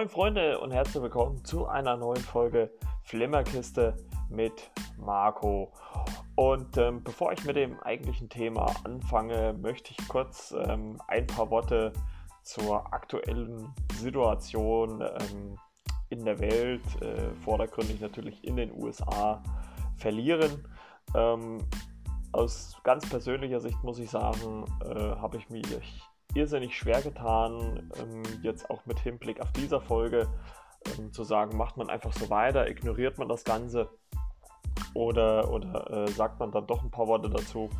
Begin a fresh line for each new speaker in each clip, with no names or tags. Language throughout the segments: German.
Moin Freunde und herzlich willkommen zu einer neuen Folge Flimmerkiste mit Marco. Und ähm, bevor ich mit dem eigentlichen Thema anfange, möchte ich kurz ähm, ein paar Worte zur aktuellen Situation ähm, in der Welt, äh, vordergründig natürlich in den USA, verlieren. Ähm, aus ganz persönlicher Sicht muss ich sagen, äh, habe ich mich irrsinnig schwer getan, ähm, jetzt auch mit Hinblick auf dieser Folge ähm, zu sagen, macht man einfach so weiter, ignoriert man das Ganze oder, oder äh, sagt man dann doch ein paar Worte dazu.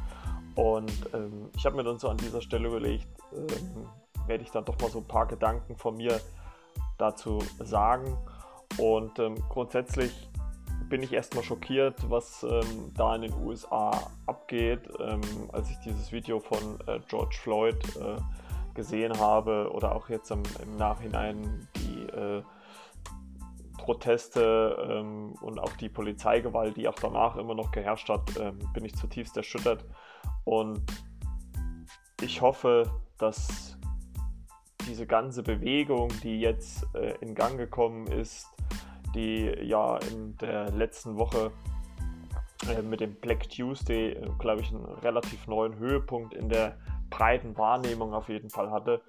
Und ähm, ich habe mir dann so an dieser Stelle überlegt, ähm, werde ich dann doch mal so ein paar Gedanken von mir dazu sagen. Und ähm, grundsätzlich bin ich erstmal schockiert, was ähm, da in den USA abgeht, als ich dieses Video von äh, George Floyd äh, gesehen habe oder auch jetzt im, im Nachhinein die äh, Proteste ähm, und auch die Polizeigewalt, die auch danach immer noch geherrscht hat, ähm, bin ich zutiefst erschüttert. Und ich hoffe, dass diese ganze Bewegung, die jetzt äh, in Gang gekommen ist, die ja in der letzten Woche äh, mit dem Black Tuesday, äh, glaube ich, einen relativ neuen Höhepunkt in der breiten Wahrnehmung auf jeden Fall hatte,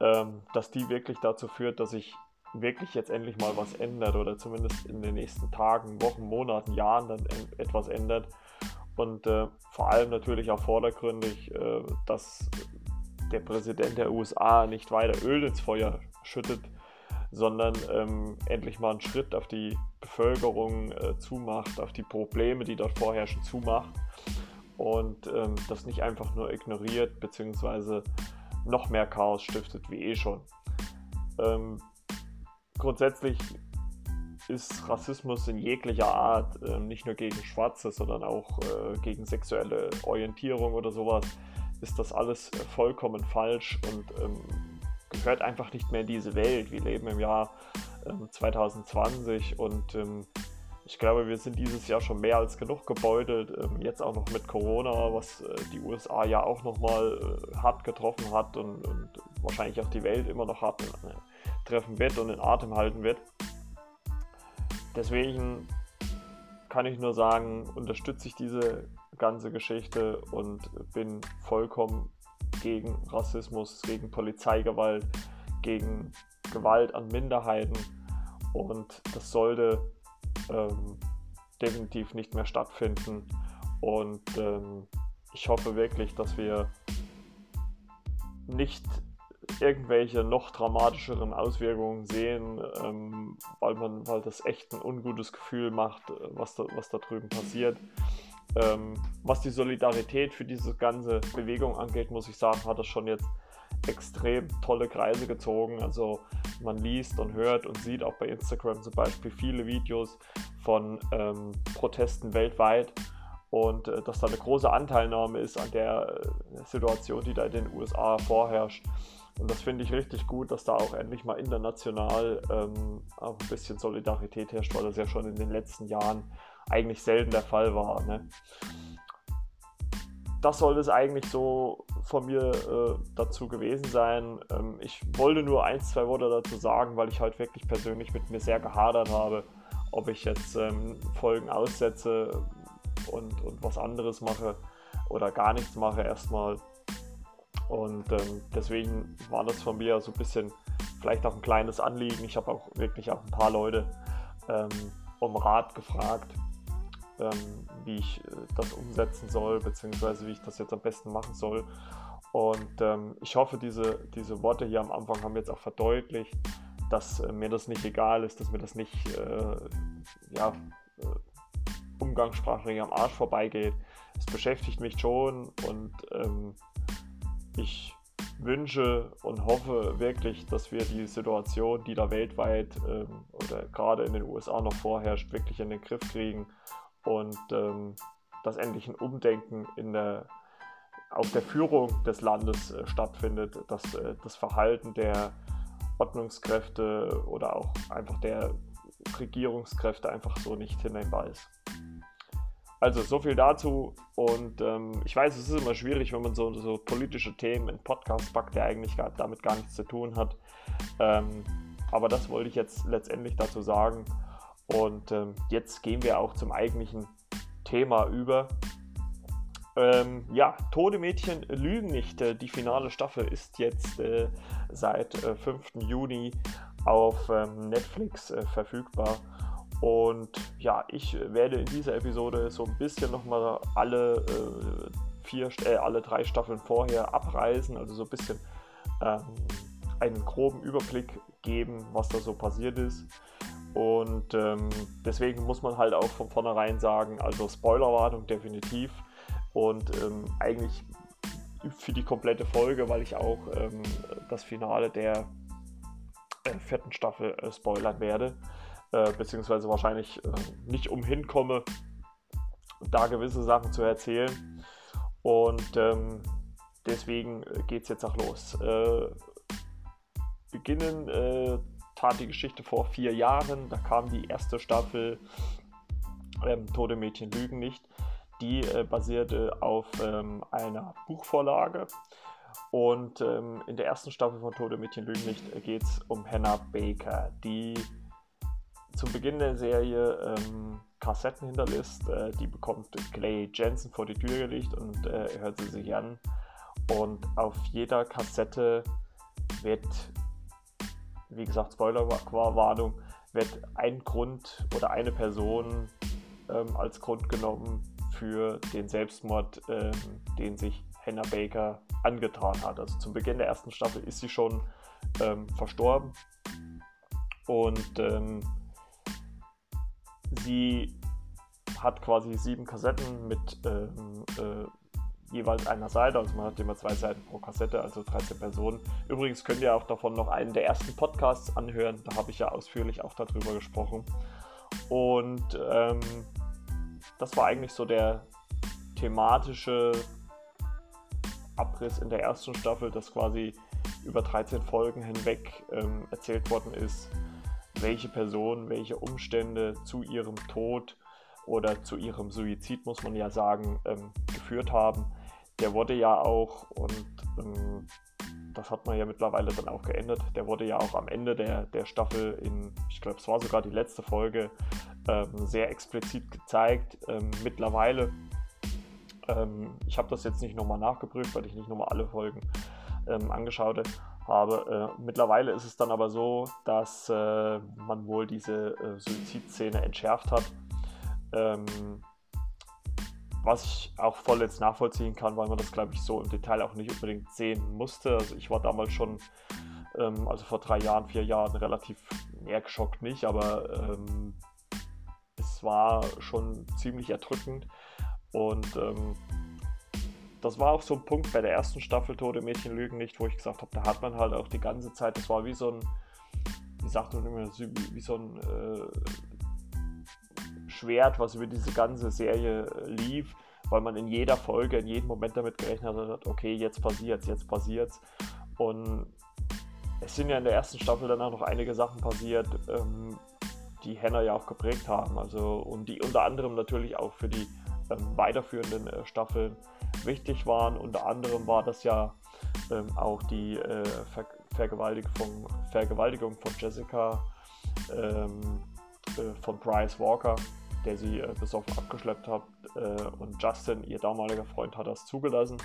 ähm, dass die wirklich dazu führt, dass sich wirklich jetzt endlich mal was ändert oder zumindest in den nächsten Tagen, Wochen, Monaten, Jahren dann etwas ändert. Und äh, vor allem natürlich auch vordergründig, äh, dass der Präsident der USA nicht weiter Öl ins Feuer schüttet, sondern ähm, endlich mal einen Schritt auf die Bevölkerung äh, zumacht, auf die Probleme, die dort vorherrschen, zumacht und ähm, das nicht einfach nur ignoriert bzw. noch mehr Chaos stiftet wie eh schon. Ähm, grundsätzlich ist Rassismus in jeglicher Art, äh, nicht nur gegen Schwarze, sondern auch äh, gegen sexuelle Orientierung oder sowas, ist das alles äh, vollkommen falsch und ähm, gehört einfach nicht mehr in diese Welt. Wir leben im Jahr 2020 ähm, und ähm, ich glaube, wir sind dieses Jahr schon mehr als genug gebeutelt. Ähm, jetzt auch noch mit Corona, was äh, die USA ja auch nochmal äh, hart getroffen hat und, und, wahrscheinlich auch die Welt immer noch hart äh, treffen wird und in Atem halten wird. Deswegen kann ich nur sagen, unterstütze ich diese ganze Geschichte und bin vollkommen gegen Rassismus, gegen Polizeigewalt, gegen Gewalt an Minderheiten. Und das sollte ähm, definitiv nicht mehr stattfinden. Und ähm, ich hoffe wirklich, dass wir nicht irgendwelche noch dramatischeren Auswirkungen sehen, ähm, weil man, weil das echt ein ungutes Gefühl macht, was da, was da drüben passiert. Ähm, was die Solidarität für diese ganze Bewegung angeht, muss ich sagen, hat das schon jetzt extrem tolle Kreise gezogen. Also man liest und hört und sieht auch bei Instagram zum Beispiel viele Videos von ähm, Protesten weltweit und äh, dass da eine große Anteilnahme ist an der äh, Situation, die da in den USA vorherrscht. Und das finde ich richtig gut, dass da auch endlich mal international ähm, auch ein bisschen Solidarität herrscht, weil das ja schon in den letzten Jahren eigentlich selten der Fall war. Ne? Das sollte es eigentlich so von mir äh, dazu gewesen sein. Ähm, ich wollte nur ein, zwei Worte dazu sagen, weil ich halt wirklich persönlich mit mir sehr gehadert habe, ob ich jetzt ähm, Folgen aussetze und, und was anderes mache oder gar nichts mache erstmal. Und ähm, deswegen war das von mir so ein bisschen vielleicht auch ein kleines Anliegen. Ich habe auch wirklich auch ein paar Leute ähm, um Rat gefragt, ähm, wie ich äh, das umsetzen soll, beziehungsweise wie ich das jetzt am besten machen soll. Und ähm, ich hoffe, diese, diese Worte hier am Anfang haben jetzt auch verdeutlicht, dass äh, mir das nicht egal ist, dass mir das nicht äh, ja, äh, umgangssprachlich am Arsch vorbeigeht. Es beschäftigt mich schon und ähm, ich wünsche und hoffe wirklich, dass wir die Situation, die da weltweit ähm, oder gerade in den USA noch vorherrscht, wirklich in den Griff kriegen und ähm, dass endlich ein Umdenken in der, auf der Führung des Landes äh, stattfindet, dass äh, das Verhalten der Ordnungskräfte oder auch einfach der Regierungskräfte einfach so nicht hinnehmbar ist. Also so viel dazu und ähm, ich weiß, es ist immer schwierig, wenn man so, so politische Themen in Podcasts packt, der eigentlich gar, damit gar nichts zu tun hat. Ähm, Aber das wollte ich jetzt letztendlich dazu sagen. Und ähm, jetzt gehen wir auch zum eigentlichen Thema über. Ähm, ja, Tode Mädchen lügen nicht. Äh, die finale Staffel ist jetzt äh, seit äh, 5. Juni auf ähm, Netflix äh, verfügbar. Und ja, ich werde in dieser Episode so ein bisschen nochmal alle äh, vier, äh, alle drei Staffeln vorher abreißen, also so ein bisschen ähm, einen groben Überblick geben, was da so passiert ist. Und ähm, deswegen muss man halt auch von vornherein sagen, also Spoilerwarnung definitiv. Und ähm, eigentlich für die komplette Folge, weil ich auch ähm, das Finale der äh, vierten Staffel äh, spoilern werde. Äh, beziehungsweise wahrscheinlich äh, nicht umhin komme, da gewisse Sachen zu erzählen. Und ähm, deswegen äh, geht es jetzt auch los. Äh, beginnen tat die Geschichte vor vier Jahren. Da kam die erste Staffel ähm, Tode Mädchen lügen nicht. Die äh, basierte auf ähm, einer Buchvorlage. Und ähm, in der ersten Staffel von Tode Mädchen lügen nicht äh, geht es um Hannah Baker, die zum Beginn der Serie ähm, Kassetten hinterlässt. Äh, die bekommt Clay Jensen vor die Tür gelegt und äh, hört sie sich an. Und auf jeder Kassette wird wie gesagt, Spoilerwarnung, wird ein Grund oder eine Person ähm, als Grund genommen für den Selbstmord, ähm, den sich Hannah Baker angetan hat. Also zum Beginn der ersten Staffel ist sie schon ähm, verstorben und ähm, sie hat quasi sieben Kassetten mit ähm, äh, jeweils einer Seite. Also man hat immer zwei Seiten pro Kassette, also 13 Personen. Übrigens könnt ihr auch davon noch einen der ersten Podcasts anhören. Da habe ich ja ausführlich auch darüber gesprochen. Und ähm, das war eigentlich so der thematische Abriss in der ersten Staffel, dass quasi über 13 Folgen hinweg ähm, erzählt worden ist, welche Personen, welche Umstände zu ihrem Tod oder zu ihrem Suizid, muss man ja sagen, ähm, geführt haben der wurde ja auch, und ähm, das hat man ja mittlerweile dann auch geändert, der wurde ja auch am Ende der, der Staffel in, ich glaube, es war sogar die letzte Folge, ähm, sehr explizit gezeigt. Ähm, mittlerweile, ähm, ich habe das jetzt nicht nochmal nachgeprüft, weil ich nicht nochmal alle Folgen ähm, angeschaut habe. Äh, mittlerweile ist es dann aber so, dass äh, man wohl diese äh, Suizidszene entschärft hat. Ähm, was ich auch voll jetzt nachvollziehen kann, weil man das, glaube ich, so im Detail auch nicht unbedingt sehen musste. Also ich war damals schon, ähm, also vor drei Jahren, vier Jahren relativ mehr geschockt nicht, aber ähm, es war schon ziemlich erdrückend und ähm, das war auch so ein Punkt bei der ersten Staffel Tode Mädchen lügen nicht, wo ich gesagt habe, da hat man halt auch die ganze Zeit, das war wie so ein, wie sagt man immer, wie, wie so ein äh, Schwert, was über diese ganze Serie äh, lief, weil man in jeder Folge, in jedem Moment damit gerechnet hat, okay, jetzt passiert's, jetzt passiert's. Und es sind ja in der ersten Staffel dann auch noch einige Sachen passiert, ähm, die Hannah ja auch geprägt haben. Also und die unter anderem natürlich auch für die ähm, weiterführenden äh, Staffeln wichtig waren. Unter anderem war das ja ähm, auch die äh, Ver Vergewaltigung, Vergewaltigung von Jessica ähm, äh, von Bryce Walker der sie äh, besoffen abgeschleppt hat. Äh, und Justin, ihr damaliger Freund, hat das zugelassen,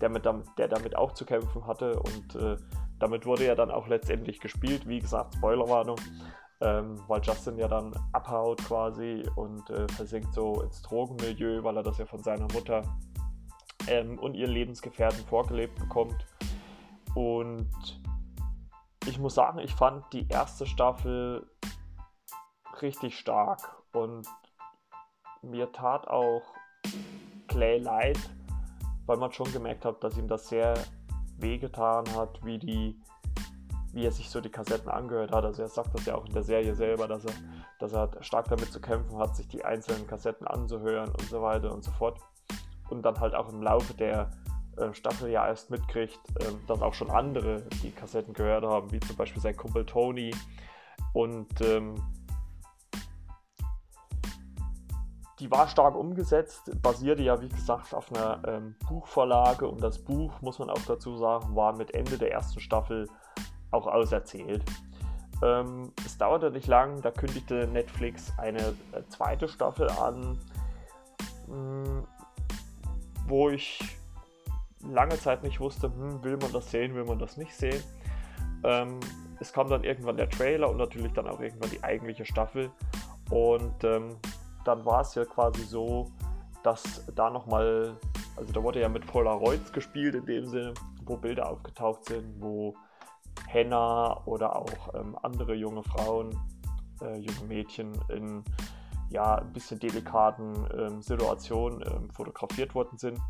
der, mit, der damit auch zu kämpfen hatte. Und äh, damit wurde ja dann auch letztendlich gespielt. Wie gesagt, Spoilerwarnung, ähm, weil Justin ja dann abhaut quasi und äh, versinkt so ins Drogenmilieu, weil er das ja von seiner Mutter ähm, und ihren Lebensgefährten vorgelebt bekommt. Und ich muss sagen, ich fand die erste Staffel richtig stark und mir tat auch Clay leid, weil man schon gemerkt hat, dass ihm das sehr wehgetan hat, wie die wie er sich so die Kassetten angehört hat. Also er sagt das ja auch in der Serie selber, dass er, dass er stark damit zu kämpfen hat, sich die einzelnen Kassetten anzuhören und so weiter und so fort. Und dann halt auch im Laufe der äh, Staffel ja erst mitkriegt, äh, dass auch schon andere die Kassetten gehört haben, wie zum Beispiel sein Kumpel Tony. Und ähm, die war stark umgesetzt, basierte ja wie gesagt auf einer ähm, Buchvorlage und das Buch, muss man auch dazu sagen, war mit Ende der ersten Staffel auch auserzählt. Ähm, es dauerte nicht lang, da kündigte Netflix eine äh, zweite Staffel an, mh, hm, wo ich lange Zeit nicht wusste, hm, will man das sehen, will man das nicht sehen. Ähm, es kam dann irgendwann der Trailer und natürlich dann auch irgendwann die eigentliche Staffel. Und ähm, dann war es ja quasi so, dass da nochmal, also da wurde ja mit Polaroids gespielt in dem Sinne, wo Bilder aufgetaucht sind, wo Henna oder auch ähm, andere junge Frauen, äh, junge Mädchen in ja, ein bisschen delikaten ähm, Situationen ähm, fotografiert worden sind.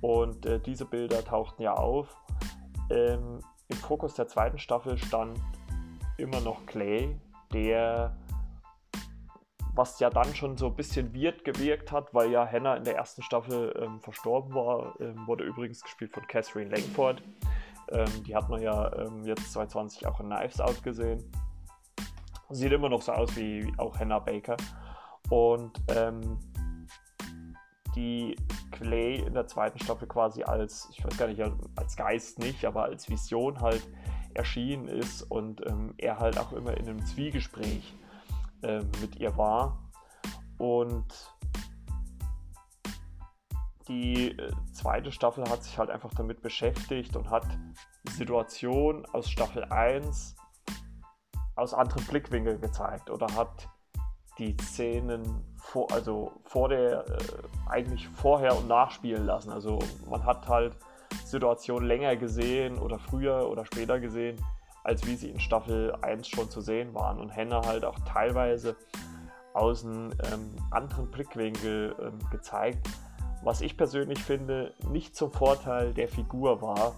Und äh, diese Bilder tauchten ja auf. Ähm, Im Fokus der zweiten Staffel stand immer noch Clay, der was ja dann schon so ein bisschen weird gewirkt hat, weil ja Hannah in der ersten Staffel ähm, verstorben war. Ähm, wurde übrigens gespielt von Catherine Langford. Ähm, die hat man ja ähm, jetzt 2020 auch in Knives Out gesehen. Sieht immer noch so aus wie auch Hannah Baker. Und ähm, die Clay in der zweiten Staffel quasi als, ich weiß gar nicht, als Geist nicht, aber als Vision halt erschienen ist und ähm, er halt auch immer in einem Zwiegespräch äh, mit ihr war. Und die äh, zweite Staffel hat sich halt einfach damit beschäftigt und hat die Situation aus Staffel 1 aus anderen Blickwinkeln gezeigt oder hat die Szenen vor, also vor der, äh, eigentlich vorher und nachspielen lassen. Also man hat halt Situationen länger gesehen oder früher oder später gesehen, als wie sie in Staffel 1 schon zu sehen waren. Und Henne halt auch teilweise aus einem ähm, anderen Blickwinkel ähm, gezeigt, was ich persönlich finde, nicht zum Vorteil der Figur war,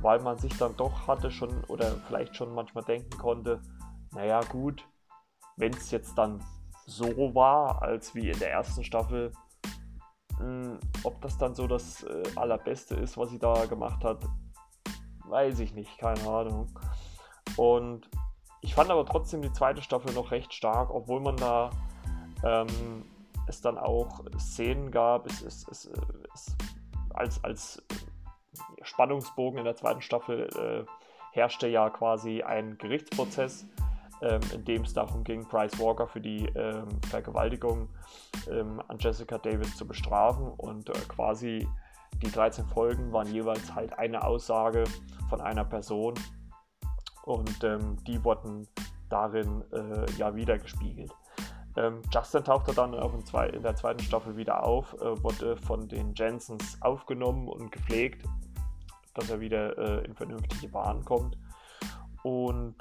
weil man sich dann doch hatte schon oder vielleicht schon manchmal denken konnte, naja gut, wenn es jetzt dann so war, als wie in der ersten Staffel, mh, hm, ob das dann so das äh, Allerbeste ist, was sie da gemacht hat, weiß ich nicht, keine Ahnung. Und ich fand aber trotzdem die zweite Staffel noch recht stark, obwohl man da ähm, es dann auch Szenen gab, es, es, es, es als, als Spannungsbogen in der zweiten Staffel äh, herrschte ja quasi ein Gerichtsprozess, ähm, in dem es darum ging, Bryce Walker für die ähm, Vergewaltigung ähm, an Jessica Davis zu bestrafen. Und äh, quasi die 13 Folgen waren jeweils halt eine Aussage von einer Person und ähm, die wurden darin äh, ja wieder gespiegelt. Ähm, Justin tauchte dann auch in, zwei, in, der zweiten Staffel wieder auf, äh, wurde von den Jensens aufgenommen und gepflegt, dass er wieder äh, in vernünftige Bahnen kommt. Und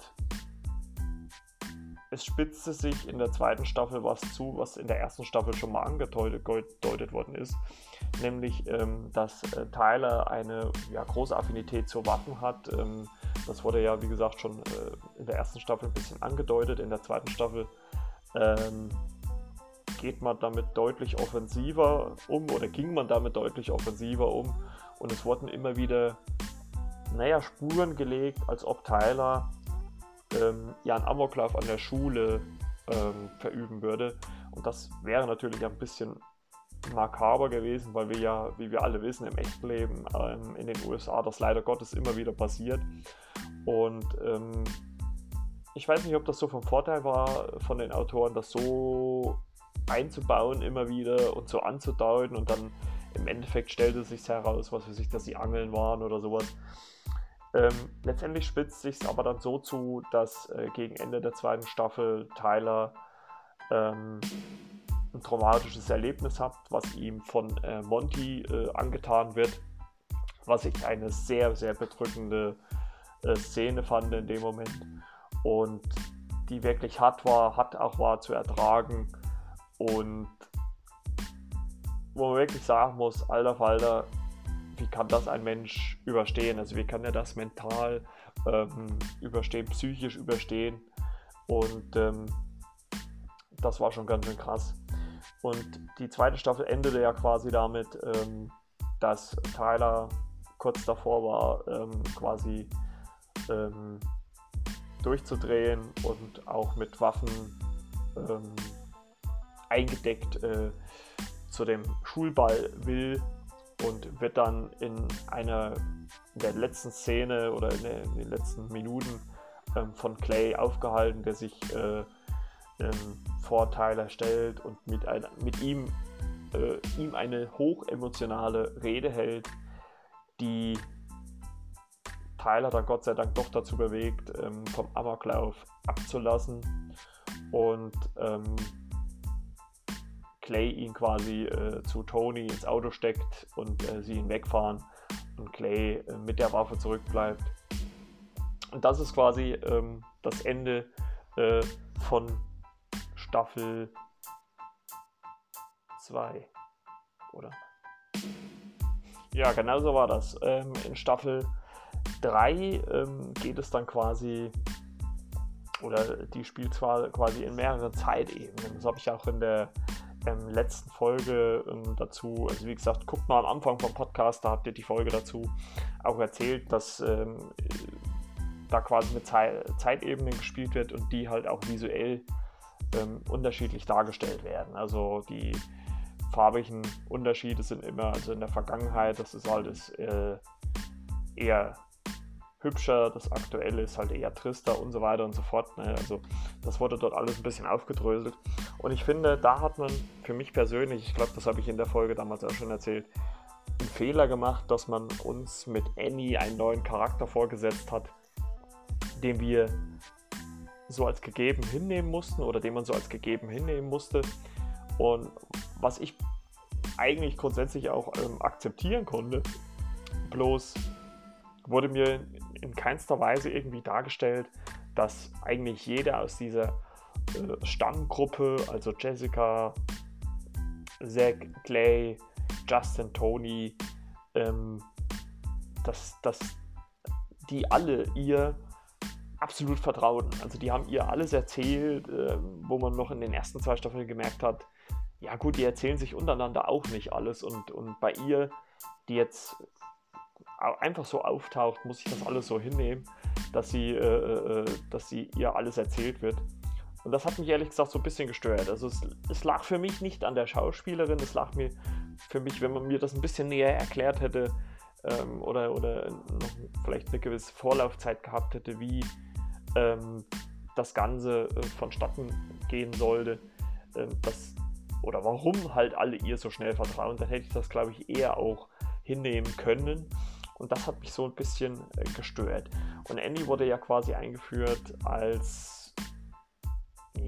es spitzte sich in der zweiten Staffel was zu, was in der ersten Staffel schon mal angedeutet worden ist, nämlich, ähm, dass äh, Tyler eine ja, große Affinität zu Waffen hat. Ähm, das wurde ja, wie gesagt, schon äh, in der ersten Staffel ein bisschen angedeutet. In der zweiten Staffel ähm, geht man damit deutlich offensiver um oder ging man damit deutlich offensiver um. Und es wurden immer wieder, naja, Spuren gelegt, als ob Tyler ähm, ja einen Amoklauf an der Schule ähm, verüben würde. Und das wäre natürlich ein bisschen makaber gewesen, weil wir ja, wie wir alle wissen, im echten Leben ähm, in den USA das leider Gottes immer wieder passiert. Und ähm, ich weiß nicht, ob das so vom Vorteil war von den Autoren, das so einzubauen immer wieder und so anzudeuten und dann im Endeffekt stellte sich heraus, was für sich, dass sie angeln waren oder sowas. Ähm, letztendlich spitzt sich es aber dann so zu, dass äh, gegen Ende der zweiten Staffel Tyler ähm, ein traumatisches Erlebnis hat, was ihm von äh, Monty äh, angetan wird, was ich eine sehr, sehr bedrückende äh, Szene fand in dem Moment und die wirklich hart war, hart auch war zu ertragen und wo man wirklich sagen muss, alter Falter, wie kann das ein Mensch überstehen? Also wie kann er das mental ähm, überstehen, psychisch überstehen? Und ähm, das war schon ganz schön krass. Und die zweite Staffel endete ja quasi damit, ähm, dass Tyler kurz davor war, ähm, quasi ähm, durchzudrehen und auch mit Waffen ähm, eingedeckt äh, zu dem Schulball will und wird dann in einer in der letzten Szene oder in, der, in den letzten Minuten ähm, von Clay aufgehalten, der sich äh, ähm, vor Tyler stellt und mit, ein, mit ihm, äh, ihm eine hochemotionale Rede hält, die Tyler dann Gott sei Dank doch dazu bewegt, ähm, vom Amoklauf abzulassen und ähm, Clay ihn quasi äh, zu Tony ins Auto steckt und äh, sie ihn wegfahren und Clay äh, mit der Waffe zurückbleibt. Und das ist quasi ähm, das Ende äh, von Staffel 2, oder? Ja, genau so war das. Ähm, in Staffel 3 ähm, geht es dann quasi, oder die spielt zwar quasi in mehreren Zeitebenen. Das habe ich auch in der ähm, letzten Folge ähm, dazu, also wie gesagt, guckt mal am Anfang vom Podcast, da habt ihr die Folge dazu auch erzählt, dass ähm, da quasi mit Ze Zeitebenen gespielt wird und die halt auch visuell ähm, unterschiedlich dargestellt werden. Also die farbigen Unterschiede sind immer, also in der Vergangenheit, das ist alles äh, eher hübscher, das aktuelle ist halt eher trister und so weiter und so fort. Ne? Also das wurde dort alles ein bisschen aufgedröselt. Und ich finde, da hat man für mich persönlich, ich glaube, das habe ich in der Folge damals auch schon erzählt, einen Fehler gemacht, dass man uns mit Annie einen neuen Charakter vorgesetzt hat, den wir so als gegeben hinnehmen mussten oder den man so als gegeben hinnehmen musste. Und was ich eigentlich grundsätzlich auch ähm, akzeptieren konnte, bloß wurde mir in keinster Weise irgendwie dargestellt, dass eigentlich jeder aus dieser äh, Stammgruppe, also Jessica, Zach, Clay, Justin, Tony, ähm, dass, dass die alle ihr absolut vertrauten. Also die haben ihr alles erzählt, äh, wo man noch in den ersten zwei Staffeln gemerkt hat, ja gut, die erzählen sich untereinander auch nicht alles und, und bei ihr, die jetzt einfach so auftaucht, muss ich das alles so hinnehmen, dass sie, äh, äh, dass sie ihr alles erzählt wird. Und das hat mich ehrlich gesagt so ein bisschen gestört. Also es, es, lag für mich nicht an der Schauspielerin, es lag mir für mich, wenn man mir das ein bisschen näher erklärt hätte ähm, oder, oder vielleicht eine gewisse Vorlaufzeit gehabt hätte, wie ähm, das Ganze äh, vonstatten gehen sollte, äh, das, oder warum halt alle ihr so schnell vertrauen, dann hätte ich das, glaube ich, eher auch hinnehmen können. Und das hat mich so ein bisschen äh, gestört. Und Andy wurde ja quasi eingeführt als,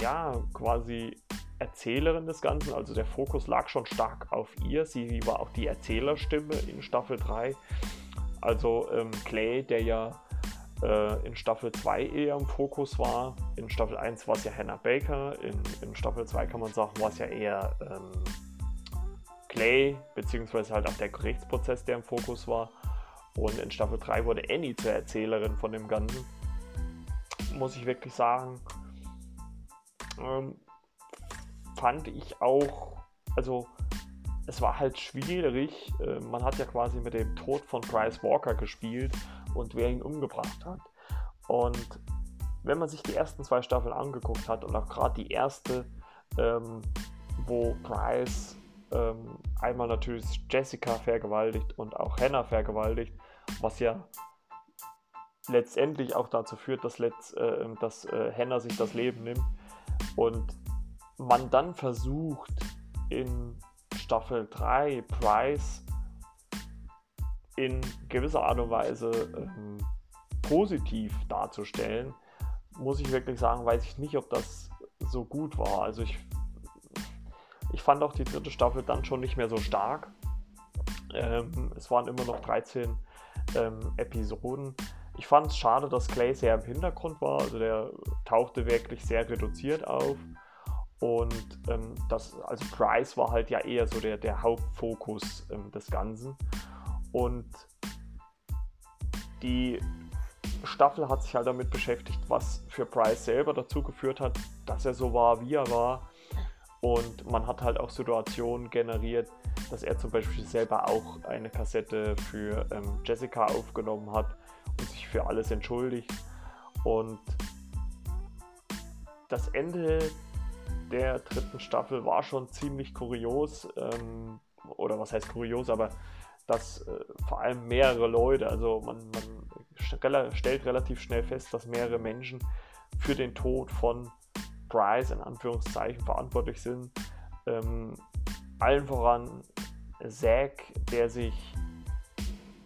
ja, quasi Erzählerin des Ganzen. Also der Fokus lag schon stark auf ihr. Sie war auch die Erzählerstimme in Staffel 3. Also ähm, Clay, der ja äh, in Staffel 2 eher im Fokus war. In Staffel 1 war es ja Hannah Baker. In, in Staffel 2 kann man sagen, war es ja eher ähm, Clay, beziehungsweise halt auch der Gerichtsprozess, der im Fokus war. Und in Staffel 3 wurde Annie zur Erzählerin von dem Ganzen. Muss ich wirklich sagen. Ähm, fand ich auch, also es war halt schwierig. Äh, man hat ja quasi mit dem Tod von Bryce Walker gespielt und wer ihn umgebracht hat. Und wenn man sich die ersten zwei Staffeln angeguckt hat und auch gerade die erste, ähm, wo Bryce ähm, einmal natürlich Jessica vergewaltigt und auch Hannah vergewaltigt, was ja letztendlich auch dazu führt, dass, Letz, äh, dass äh, Hannah sich das Leben nimmt und man dann versucht in Staffel 3 Price in gewisser Art und Weise ähm, positiv darzustellen, muss ich wirklich sagen, weiß ich nicht, ob das so gut war. Also ich, ich fand auch die dritte Staffel dann schon nicht mehr so stark. Ähm, es waren immer noch 13 ähm, Episoden. Ich fand es schade, dass Clay sehr im Hintergrund war. Also der tauchte wirklich sehr reduziert auf. Und ähm, das, also Price war halt ja eher so der, der Hauptfokus ähm, des Ganzen. Und die Staffel hat sich halt damit beschäftigt, was für Price selber dazu geführt hat, dass er so war, wie er war. Und man hat halt auch Situationen generiert, dass er zum Beispiel selber auch eine Kassette für ähm, Jessica aufgenommen hat sich für alles entschuldigt. Und das Ende der dritten Staffel war schon ziemlich kurios. Ähm, oder was heißt kurios, aber dass äh, vor allem mehrere Leute, also man, man stellt relativ schnell fest, dass mehrere Menschen für den Tod von Bryce in Anführungszeichen verantwortlich sind. Ähm, allen voran Zack, der sich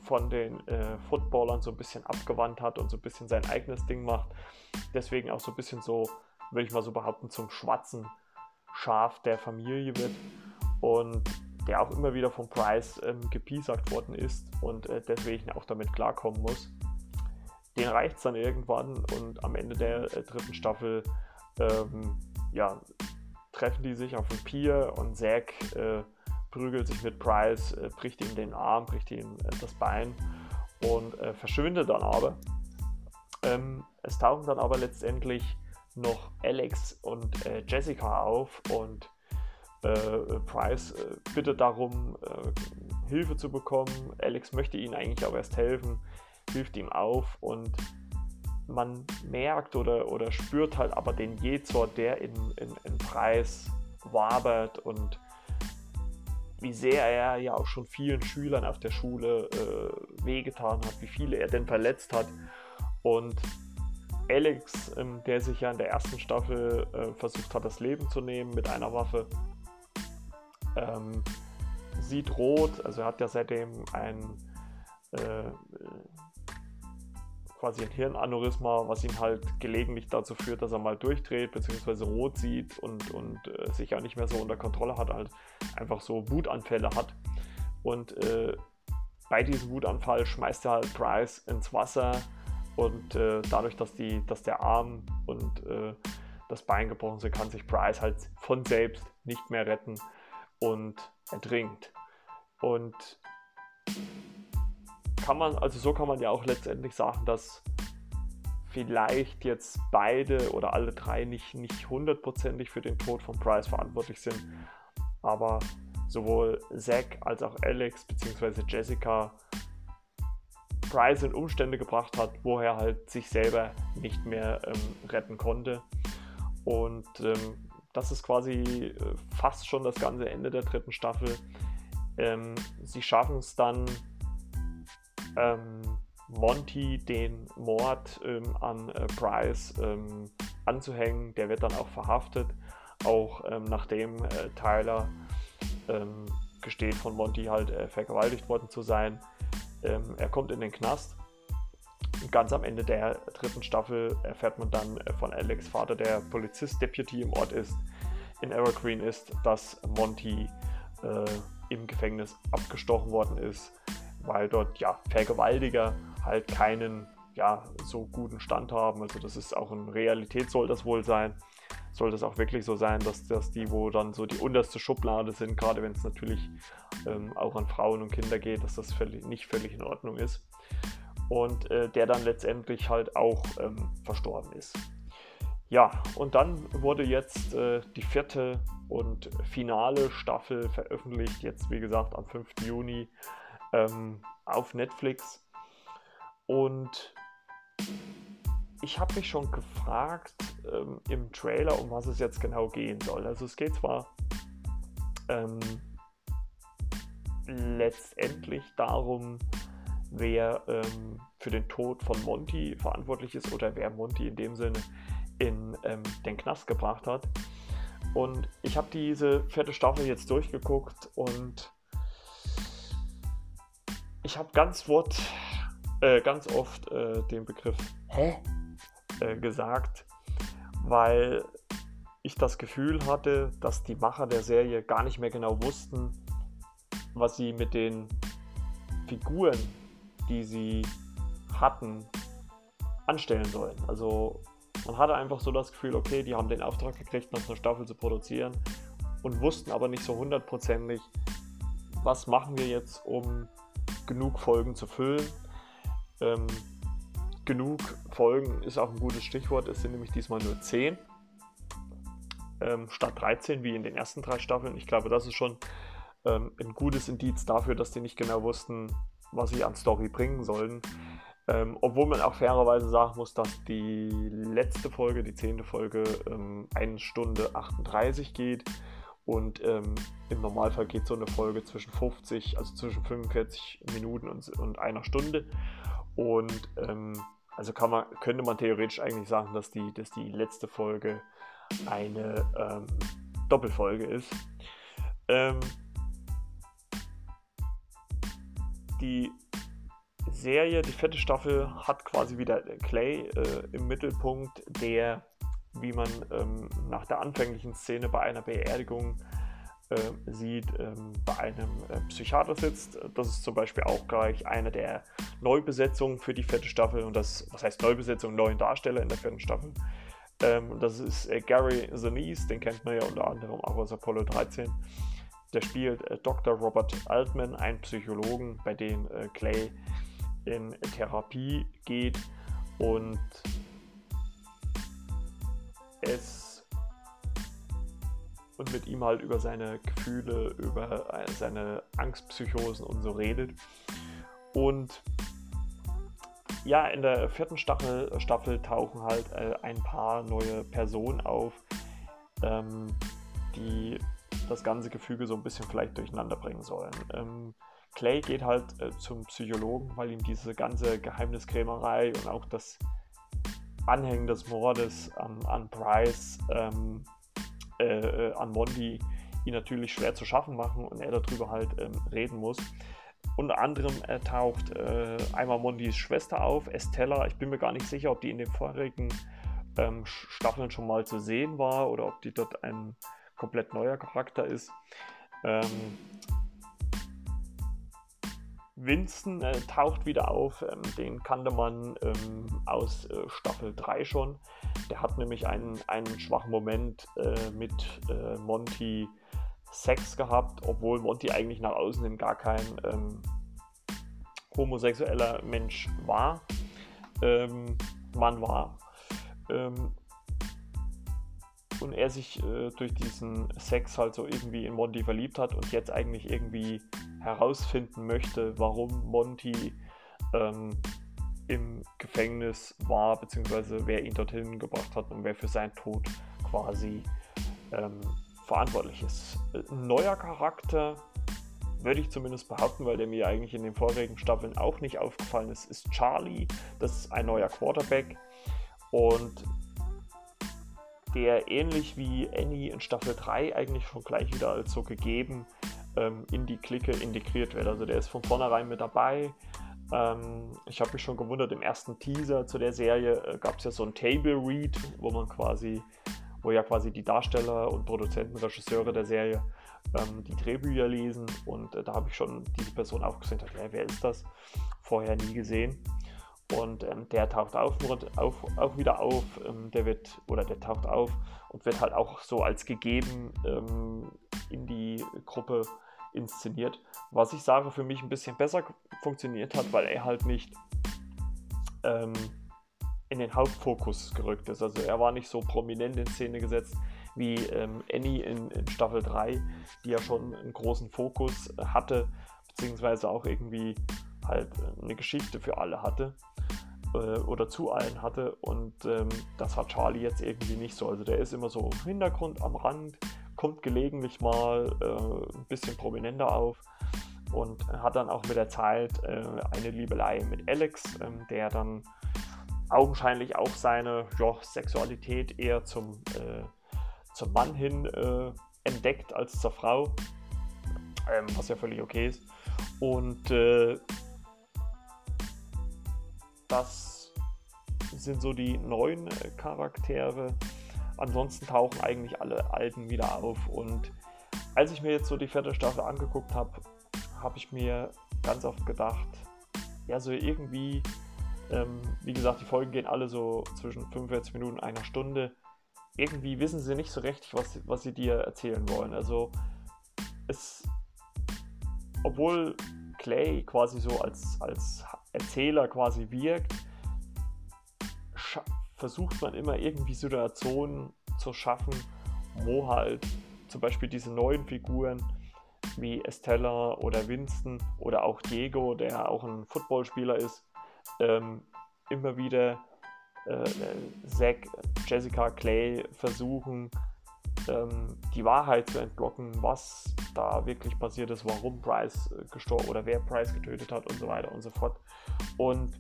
von den äh, Footballern so ein bisschen abgewandt hat und so ein bisschen sein eigenes Ding macht. Deswegen auch so ein bisschen so, würde ich mal so behaupten, zum schwarzen Schaf der Familie wird. Und der auch immer wieder von Price ähm, gepiesackt worden ist und äh, deswegen auch damit klarkommen muss. Den reicht es dann irgendwann und am Ende der äh, dritten Staffel ähm, ja, treffen die sich auf dem Pier und Zack äh, prügelt sich mit Price, äh, bricht ihm den Arm, bricht ihm äh, das Bein und äh, verschwindet dann aber. Ähm, es tauchen dann aber letztendlich noch Alex und äh, Jessica auf und äh, Price bittet darum, Hilfe zu bekommen. Alex möchte ihnen eigentlich auch erst helfen, hilft ihm auf und man merkt oder, oder spürt halt aber den Jezor, der in, in, in Preis wabert und wie sehr er ja auch schon vielen Schülern auf der Schule äh, wehgetan hat, wie viele er denn verletzt hat. Und Alex, ähm, der sich ja in der ersten Staffel äh, versucht hat, das Leben zu nehmen mit einer Waffe, ähm, sieht rot, also er hat ja seitdem ein äh, quasi ein Hirnaneurysma, was ihn halt gelegentlich dazu führt, dass er mal durchdreht, beziehungsweise rot sieht und, und äh, sich ja nicht mehr so unter Kontrolle hat, halt einfach so Wutanfälle hat. Und äh, bei diesem Wutanfall schmeißt er halt Bryce ins Wasser und äh, dadurch, dass, die, dass der Arm und äh, das Bein gebrochen sind, kann sich Bryce halt von selbst nicht mehr retten und ertrinkt. Und kann man, also so kann man ja auch letztendlich sagen, dass vielleicht jetzt beide oder alle drei nicht, nicht hundertprozentig für den Tod von Price verantwortlich sind, aber sowohl Zack als auch Alex bzw. Jessica Price in Umstände gebracht hat, wo er halt sich selber nicht mehr ähm, retten konnte. Und ähm, das ist quasi äh, fast schon das ganze Ende der dritten Staffel. Ähm, sie schaffen es dann Monty den Mord ähm, an äh, Bryce ähm, anzuhängen. Der wird dann auch verhaftet, auch ähm, nachdem äh, Tyler ähm, gesteht, von Monty halt äh, vergewaltigt worden zu sein. Ähm, er kommt in den Knast. Und ganz am Ende der dritten Staffel erfährt man dann äh, von Alex Vater, der Polizist, Deputy im Ort ist, in Evergreen ist, dass Monty äh, im Gefängnis abgestochen worden ist weil dort ja Vergewaltiger halt keinen ja, so guten Stand haben. Also das ist auch in Realität soll das wohl sein. Soll das auch wirklich so sein, dass, dass die, wo dann so die unterste Schublade sind, gerade wenn es natürlich ähm, auch an Frauen und Kinder geht, dass das völlig, nicht völlig in Ordnung ist. Und äh, der dann letztendlich halt auch ähm, verstorben ist. Ja, und dann wurde jetzt äh, die vierte und finale Staffel veröffentlicht, jetzt wie gesagt am 5. Juni ähm, auf Netflix. Und ich habe mich schon gefragt ähm, im Trailer, um was es jetzt genau gehen soll. Also es geht zwar ähm, letztendlich darum, wer ähm, für den Tod von Monty verantwortlich ist oder wer Monty in dem Sinne in ähm, den Knast gebracht hat. Und ich habe diese vierte Staffel jetzt durchgeguckt und ich habe ganz Wort, äh, ganz oft äh, den Begriff Hä? Äh, gesagt, weil ich das Gefühl hatte, dass die Macher der Serie gar nicht mehr genau wussten, was sie mit den Figuren, die sie hatten, anstellen sollen. Also man hatte einfach so das Gefühl, okay, die haben den Auftrag gekriegt, noch eine Staffel zu produzieren und wussten aber nicht so hundertprozentig, was machen wir jetzt, um genug Folgen zu füllen. Ähm, genug Folgen ist auch ein gutes Stichwort. Es sind nämlich diesmal nur 10 ähm, statt 13 wie in den ersten drei Staffeln. Ich glaube, das ist schon ähm, ein gutes Indiz dafür, dass die nicht genau wussten, was sie an Story bringen sollen. Ähm, obwohl man auch fairerweise sagen muss, dass die letzte Folge, die zehnte Folge, ähm, 1 Stunde 38 geht und ähm, im Normalfall geht so eine Folge zwischen 50, also zwischen 45 Minuten und, und einer Stunde. Und ähm, also kann man, könnte man theoretisch eigentlich sagen, dass die, dass die letzte Folge eine ähm, Doppelfolge ist. Ähm, die Serie, die vierte Staffel, hat quasi wieder Clay äh, im Mittelpunkt, der, wie man ähm, nach der anfänglichen Szene bei einer Beerdigung äh, sieht, ähm, bei einem äh, Psychiater sitzt. Das ist zum Beispiel auch gleich eine der Neubesetzungen für die vierte Staffel und das, was heißt Neubesetzung, neuen Darsteller in der vierten Staffel. Ähm, das ist äh, Gary Sinise, den kennt man ja unter anderem auch aus Apollo 13. Der spielt äh, Dr. Robert Altman, einen Psychologen, bei dem äh, Clay in Therapie geht und es und mit ihm halt über seine Gefühle, über äh, seine Angstpsychosen und so redet. Und ja, in der vierten Staffel, Staffel tauchen halt äh, ein paar neue Personen auf, ähm, die das ganze Gefüge so ein bisschen vielleicht durcheinander bringen sollen. Ähm, Clay geht halt äh, zum Psychologen, weil ihm diese ganze Geheimniskrämerei und auch das Anhängen des Mordes an, an Bryce, ähm, äh, äh an Mondi ihn natürlich schwer zu schaffen machen und er darüber halt ähm, reden muss. Unter anderem äh, taucht äh, einmal Mondis Schwester auf, Estella. Ich bin mir gar nicht sicher, ob die in den vorherigen ähm, Staffeln schon mal zu sehen war oder ob die dort ein komplett neuer Charakter ist. Ähm, Winston äh, taucht wieder auf, ähm, den kannte man ähm, aus äh, Staffel 3 schon. Der hat nämlich einen, einen schwachen Moment äh, mit äh, Monty Sex gehabt, obwohl Monty eigentlich nach außen hin gar kein ähm, homosexueller Mensch war. Ähm, Mann war. Ähm, und er sich äh, durch diesen Sex halt so irgendwie in Monty verliebt hat und jetzt eigentlich irgendwie herausfinden möchte, warum Monty ähm, im Gefängnis war, beziehungsweise wer ihn dorthin gebracht hat und wer für seinen Tod quasi ähm, verantwortlich ist. Ein neuer Charakter, würde ich zumindest behaupten, weil der mir eigentlich in den vorherigen Staffeln auch nicht aufgefallen ist, ist Charlie. Das ist ein neuer Quarterback und der ähnlich wie Annie in Staffel 3 eigentlich schon gleich wieder als so gegeben ähm, in die Clique integriert wird. Also der ist von vornherein mit dabei. Ähm, ich habe mich schon gewundert, im ersten Teaser zu der Serie äh, gab es ja so ein Table Read, wo man quasi wo ja quasi die Darsteller und Produzenten, Regisseure der Serie ähm, die Drehbücher lesen und äh, da habe ich schon diese Person aufgesehen, dachte, ja, wer ist das? Vorher nie gesehen. Und ähm, der taucht auf, auf, auch wieder auf, ähm, der wird, oder der taucht auf und wird halt auch so als gegeben ähm, in die Gruppe inszeniert. Was ich sage, für mich ein bisschen besser funktioniert hat, weil er halt nicht ähm, in den Hauptfokus gerückt ist. Also er war nicht so prominent in Szene gesetzt wie ähm, Annie in, in, Staffel 3, die ja schon einen großen Fokus hatte, beziehungsweise auch irgendwie halt eine Geschichte für alle hatte äh, oder zu allen hatte. Und ähm, das hat Charlie jetzt irgendwie nicht so. Also der ist immer so im Hintergrund, am Rand, kommt gelegentlich mal äh, ein bisschen prominenter auf und hat dann auch mit der Zeit äh, eine Liebelei mit Alex, ähm, der dann augenscheinlich auch seine ja, Sexualität eher zum, äh, zum Mann hin äh, entdeckt als zur Frau, ähm, was ja völlig okay ist. Und äh, das sind so die neuen äh, Charaktere. Ansonsten tauchen eigentlich alle alten wieder auf. Und als ich mir jetzt so die vierte Staffel angeguckt habe, habe ich mir ganz oft gedacht, ja, so irgendwie ähm, wie gesagt, die Folgen gehen alle so zwischen 45 Minuten und einer Stunde. Irgendwie wissen sie nicht so recht, was, was sie dir erzählen wollen. Also es, obwohl Clay quasi so als, als Erzähler quasi wirkt, versucht man immer irgendwie Situationen zu schaffen, wo halt zum Beispiel diese neuen Figuren wie Estella oder Winston oder auch Diego, der auch ein Footballspieler ist, ähm, immer wieder äh, Zack, Jessica, Clay versuchen, ähm, die Wahrheit zu entlocken, was da wirklich passiert ist, warum äh, gestorben oder wer Bryce getötet hat und so weiter und so fort. Und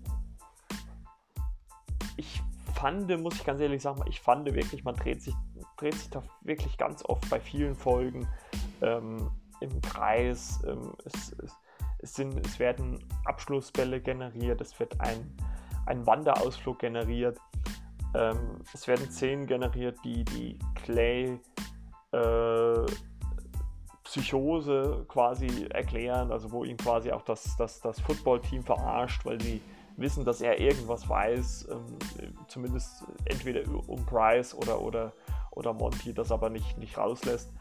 ich fand, muss ich ganz ehrlich sagen, ich fand wirklich, man dreht sich, dreht sich da wirklich ganz oft bei vielen Folgen ähm, im Kreis. Ähm, es, es, es, sind, es werden Abschlussbälle generiert, es wird ein, ein Wanderausflug generiert, ähm, es werden Szenen generiert, die die Clay äh, Psychose quasi erklären, also wo ihn quasi auch das, das, das Footballteam verarscht, weil sie wissen, dass er irgendwas weiß, ähm, zumindest entweder um Price oder, oder, oder Monty das aber nicht, nicht rauslässt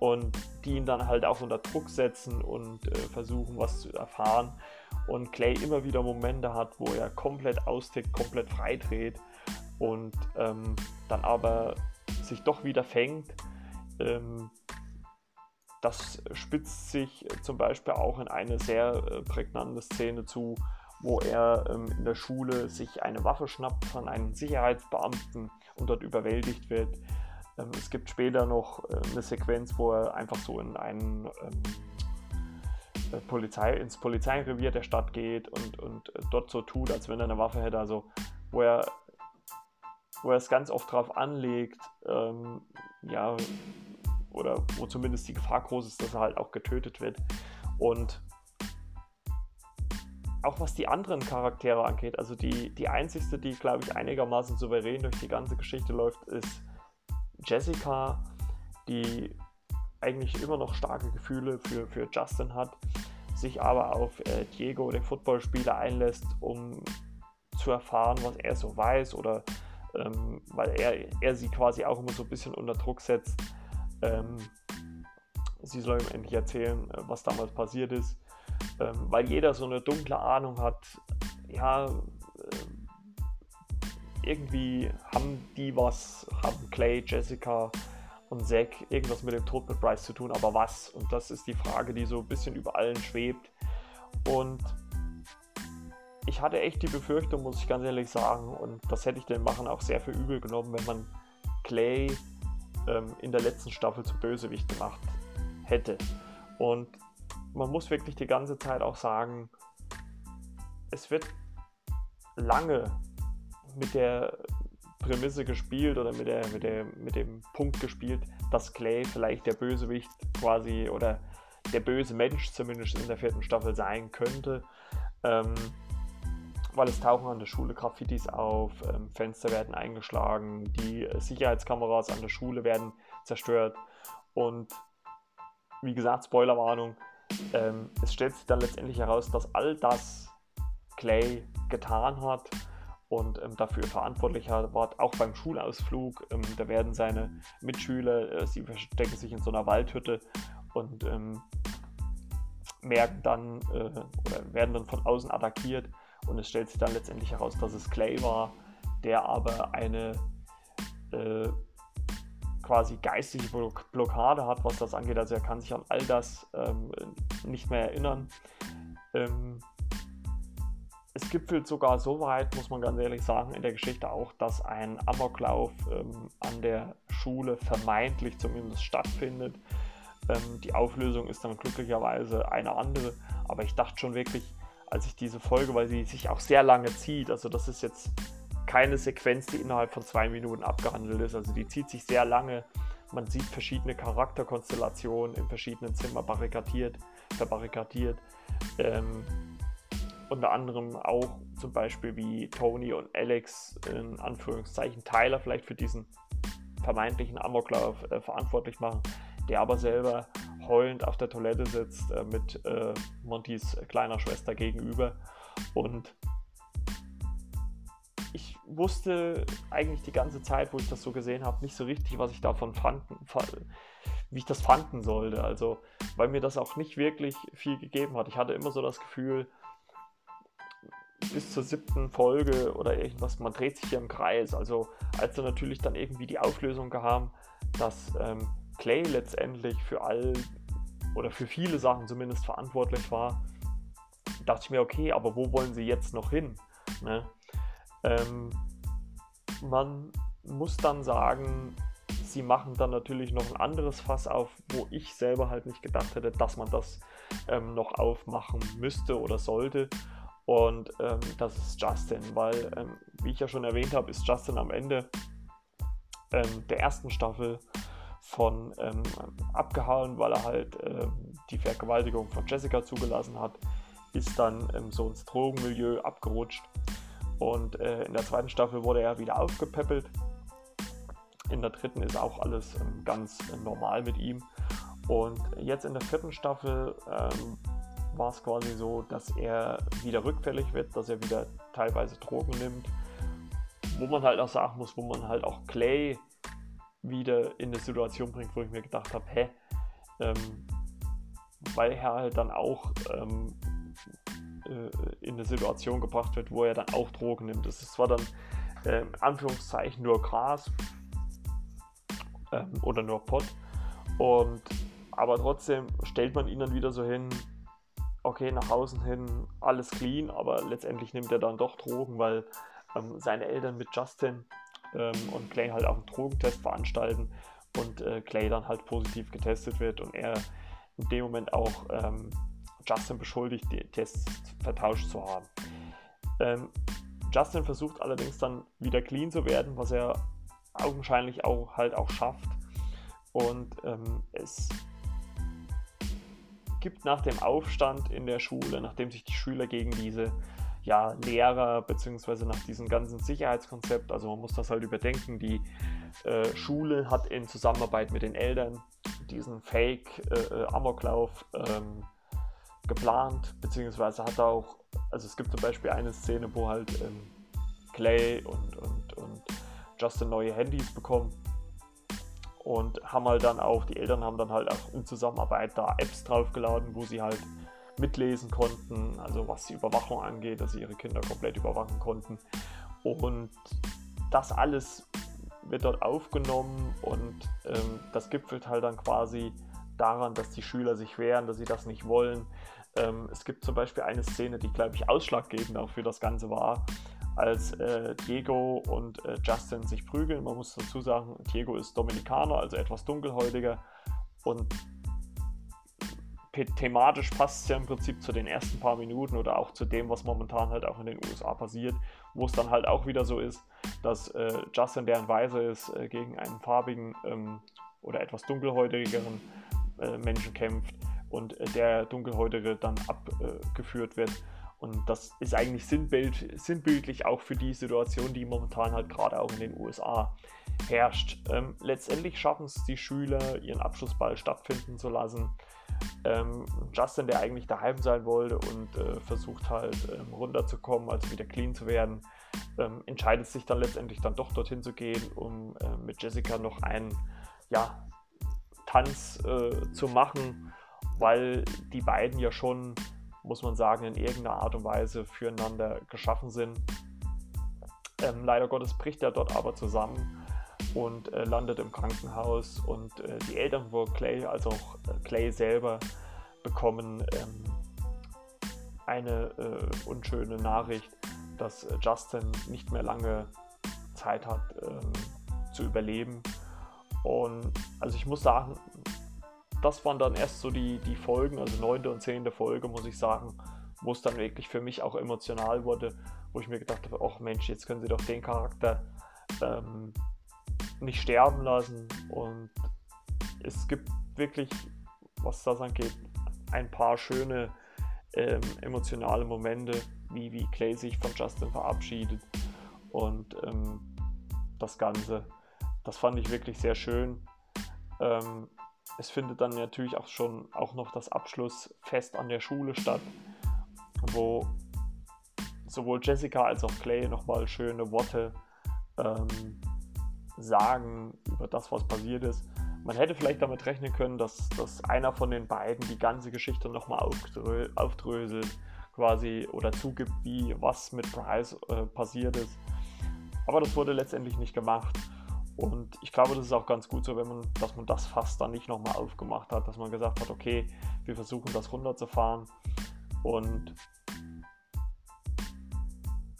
und die ihn dann halt auch unter Druck setzen und äh, versuchen, was zu erfahren. Und Clay immer wieder Momente hat, wo er komplett austickt, komplett freidreht und ähm, dann aber sich doch wieder fängt. Ähm, das spitzt sich zum Beispiel auch in eine sehr äh, prägnante Szene zu, wo er ähm, in der Schule sich eine Waffe schnappt von einem Sicherheitsbeamten und dort überwältigt wird. Ähm, es gibt später noch äh, eine Sequenz, wo er einfach so in einen ähm, äh, Polizei, ins Polizeirevier der Stadt geht und, und äh, dort so tut, als wenn er eine Waffe hätte. Also wo er, wo er es ganz oft darauf anlegt, ähm, ja, oder wo zumindest die Gefahr groß ist, dass er halt auch getötet wird. Und auch was die anderen Charaktere angeht, also die, die einzigste, die, glaube ich, einigermaßen souverän durch die ganze Geschichte läuft, ist Jessica, die eigentlich immer noch starke Gefühle für, für Justin hat, sich aber auf äh, Diego, den Footballspieler, einlässt, um zu erfahren, was er so weiß oder ähm, weil er, er sie quasi auch immer so ein bisschen unter Druck setzt. Ähm, sie soll ihm endlich erzählen, äh, was damals passiert ist ähm, weil jeder so eine dunkle Ahnung hat, ja, äh, irgendwie haben die was, haben Clay, Jessica und Zack irgendwas mit dem Tod mit Bryce zu tun, aber was? Und das ist die Frage, die so ein bisschen über allen schwebt. Und ich hatte echt die Befürchtung, muss ich ganz ehrlich sagen, und das hätte ich den Machen auch sehr für übel genommen, wenn man Clay ähm, in der letzten Staffel zum Bösewicht gemacht hätte. Und man muss wirklich die ganze Zeit auch sagen, es wird lange mit der Prämisse gespielt oder mit, der, mit, der, mit dem Punkt gespielt, dass Clay vielleicht der Bösewicht quasi oder der böse Mensch zumindest in der vierten Staffel sein könnte. Ähm, weil es tauchen an der Schule Graffitis auf, ähm, Fenster werden eingeschlagen, die Sicherheitskameras an der Schule werden zerstört und wie gesagt, Spoilerwarnung, ähm, es stellt sich dann letztendlich heraus, dass all das Clay getan hat und ähm, dafür verantwortlich war, auch beim Schulausflug. Ähm, da werden seine Mitschüler, äh, sie verstecken sich in so einer Waldhütte und ähm, merken dann äh, oder werden dann von außen attackiert und es stellt sich dann letztendlich heraus, dass es Clay war, der aber eine äh, quasi geistige Blockade hat, was das angeht. Also er kann sich an all das ähm, nicht mehr erinnern. Ähm, es gipfelt sogar so weit, muss man ganz ehrlich sagen, in der Geschichte auch, dass ein Amoklauf ähm, an der Schule vermeintlich zumindest stattfindet. Ähm, die Auflösung ist dann glücklicherweise eine andere, aber ich dachte schon wirklich, als ich diese Folge, weil sie sich auch sehr lange zieht, also das ist jetzt keine Sequenz, die innerhalb von zwei Minuten abgehandelt ist. Also die zieht sich sehr lange. Man sieht verschiedene Charakterkonstellationen in verschiedenen Zimmern barrikadiert, verbarrikadiert. Ähm, unter anderem auch zum Beispiel wie Tony und Alex in Anführungszeichen Tyler vielleicht für diesen vermeintlichen Amoklauf äh, verantwortlich machen, der aber selber heulend auf der Toilette sitzt äh, mit äh, Montys kleiner Schwester gegenüber und ich wusste eigentlich die ganze Zeit, wo ich das so gesehen habe, nicht so richtig, was ich davon fand, wie ich das fanden sollte. Also, weil mir das auch nicht wirklich viel gegeben hat. Ich hatte immer so das Gefühl, bis zur siebten Folge oder irgendwas, man dreht sich hier im Kreis. Also, als dann natürlich dann irgendwie die Auflösung kam, dass ähm, Clay letztendlich für all oder für viele Sachen zumindest verantwortlich war, dachte ich mir, okay, aber wo wollen sie jetzt noch hin? Ne? Ähm, man muss dann sagen, sie machen dann natürlich noch ein anderes Fass auf, wo ich selber halt nicht gedacht hätte, dass man das ähm, noch aufmachen müsste oder sollte. Und ähm, das ist Justin, weil, ähm, wie ich ja schon erwähnt habe, ist Justin am Ende ähm, der ersten Staffel von ähm, abgehauen, weil er halt ähm, die Vergewaltigung von Jessica zugelassen hat, ist dann so ins Drogenmilieu abgerutscht und äh, in der zweiten Staffel wurde er wieder aufgepäppelt. In der dritten ist auch alles ähm, ganz normal mit ihm. Und jetzt in der vierten Staffel ähm, war es quasi so, dass er wieder rückfällig wird, dass er wieder teilweise Drogen nimmt. Wo man halt auch sagen muss, wo man halt auch Clay wieder in eine Situation bringt, wo ich mir gedacht habe, hä, ähm, weil er halt dann auch ähm, äh, in eine Situation gebracht wird, wo er dann auch Drogen nimmt. Das ist zwar dann äh, in Anführungszeichen nur Gras ähm, oder nur Pot, und, aber trotzdem stellt man ihn dann wieder so hin, okay, nach außen hin alles clean, aber letztendlich nimmt er dann doch Drogen, weil ähm, seine Eltern mit Justin ähm, und Clay halt auch einen Drogentest veranstalten und äh, Clay dann halt positiv getestet wird und er in dem Moment auch ähm, Justin beschuldigt, die Tests vertauscht zu haben. Ähm, Justin versucht allerdings dann wieder clean zu werden, was er augenscheinlich auch halt auch schafft. Und ähm, es gibt nach dem Aufstand in der Schule, nachdem sich die Schüler gegen diese ja, Lehrer bzw. nach diesem ganzen Sicherheitskonzept, also man muss das halt überdenken, die äh, Schule hat in Zusammenarbeit mit den Eltern diesen Fake-Amoklauf äh, äh ähm, geplant, beziehungsweise hat er auch, also es gibt zum Beispiel eine Szene, wo halt ähm, Clay und, und, und Justin neue Handys bekommen und haben halt dann auch, die Eltern haben dann halt auch in Zusammenarbeit da Apps draufgeladen, wo sie halt mitlesen konnten, also was die Überwachung angeht, dass sie ihre Kinder komplett überwachen konnten. Und das alles wird dort aufgenommen und ähm, das gipfelt halt dann quasi daran, dass die Schüler sich wehren, dass sie das nicht wollen, ähm, es gibt zum Beispiel eine Szene, die, glaube ich, ausschlaggebend auch für das Ganze war, als äh, Diego und äh, Justin sich prügeln. Man muss dazu sagen, Diego ist Dominikaner, also etwas dunkelhäutiger und thematisch passt es ja im Prinzip zu den ersten paar Minuten oder auch zu dem, was momentan halt auch in den USA passiert, wo es dann halt auch wieder so ist, dass äh, Justin, der ein Weißer ist, äh, gegen einen farbigen ähm, oder etwas dunkelhäutigeren äh, Menschen kämpft und äh, der Dunkelhäutige dann abgeführt wird. Und das ist eigentlich sinnbild, sinnbildlich auch für die Situation, die momentan halt gerade auch in den USA herrscht. Ähm, letztendlich schaffen es die Schüler, ihren Abschlussball stattfinden zu lassen. Ähm, Justin, der eigentlich daheim sein wollte und äh, versucht halt ähm, runterzukommen, also wieder clean zu werden, ähm, entscheidet sich dann letztendlich dann doch dorthin zu gehen, um äh, mit Jessica noch einen ja, Tanz äh, zu machen weil die beiden ja schon, muss man sagen, in irgendeiner Art und Weise füreinander geschaffen sind. Ähm, leider Gottes bricht er dort aber zusammen und äh, landet im Krankenhaus und äh, die Eltern von Clay, also auch äh, Clay selber, bekommen ähm, eine äh, unschöne Nachricht, dass äh, Justin nicht mehr lange Zeit hat ähm, zu überleben. Und also ich muss sagen, das waren dann erst so die, die Folgen, also neunte und zehnte Folge, muss ich sagen, wo es dann wirklich für mich auch emotional wurde, wo ich mir gedacht habe, ach Mensch, jetzt können sie doch den Charakter ähm, nicht sterben lassen. Und es gibt wirklich, was das angeht, ein paar schöne ähm, emotionale Momente, wie, wie Clay sich von Justin verabschiedet. Und ähm, das Ganze, das fand ich wirklich sehr schön. Ähm, es findet dann natürlich auch schon auch noch das Abschlussfest an der Schule statt, wo sowohl Jessica als auch Clay nochmal schöne Worte ähm, sagen über das, was passiert ist. Man hätte vielleicht damit rechnen können, dass, dass einer von den beiden die ganze Geschichte nochmal aufdrö aufdröselt, quasi oder zugibt, wie was mit Bryce äh, passiert ist. Aber das wurde letztendlich nicht gemacht. Und ich glaube, das ist auch ganz gut so, wenn man, dass man das fast dann nicht nochmal aufgemacht hat, dass man gesagt hat, okay, wir versuchen das runterzufahren. Und